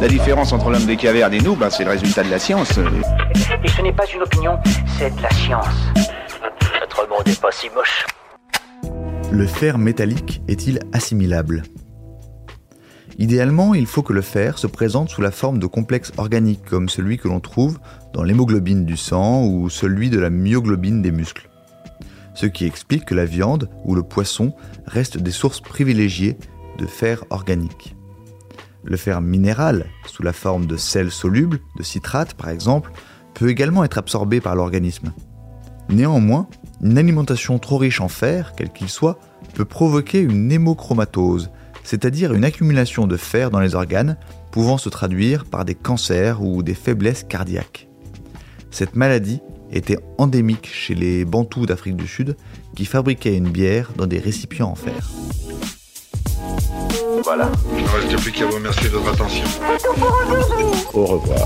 La différence entre l'homme des cavernes et nous, ben, c'est le résultat de la science. Et ce n'est pas une opinion, c'est de la science. Notre monde n'est pas si moche. Le fer métallique est-il assimilable? Idéalement, il faut que le fer se présente sous la forme de complexes organiques comme celui que l'on trouve dans l'hémoglobine du sang ou celui de la myoglobine des muscles. Ce qui explique que la viande ou le poisson restent des sources privilégiées de fer organique. Le fer minéral, sous la forme de sel soluble, de citrate par exemple, peut également être absorbé par l'organisme. Néanmoins, une alimentation trop riche en fer, quel qu'il soit, peut provoquer une hémochromatose, c'est-à-dire une accumulation de fer dans les organes pouvant se traduire par des cancers ou des faiblesses cardiaques. Cette maladie était endémique chez les Bantous d'Afrique du Sud qui fabriquaient une bière dans des récipients en fer. Voilà. Il ne reste plus qu'à vous remercier de votre attention. Au revoir.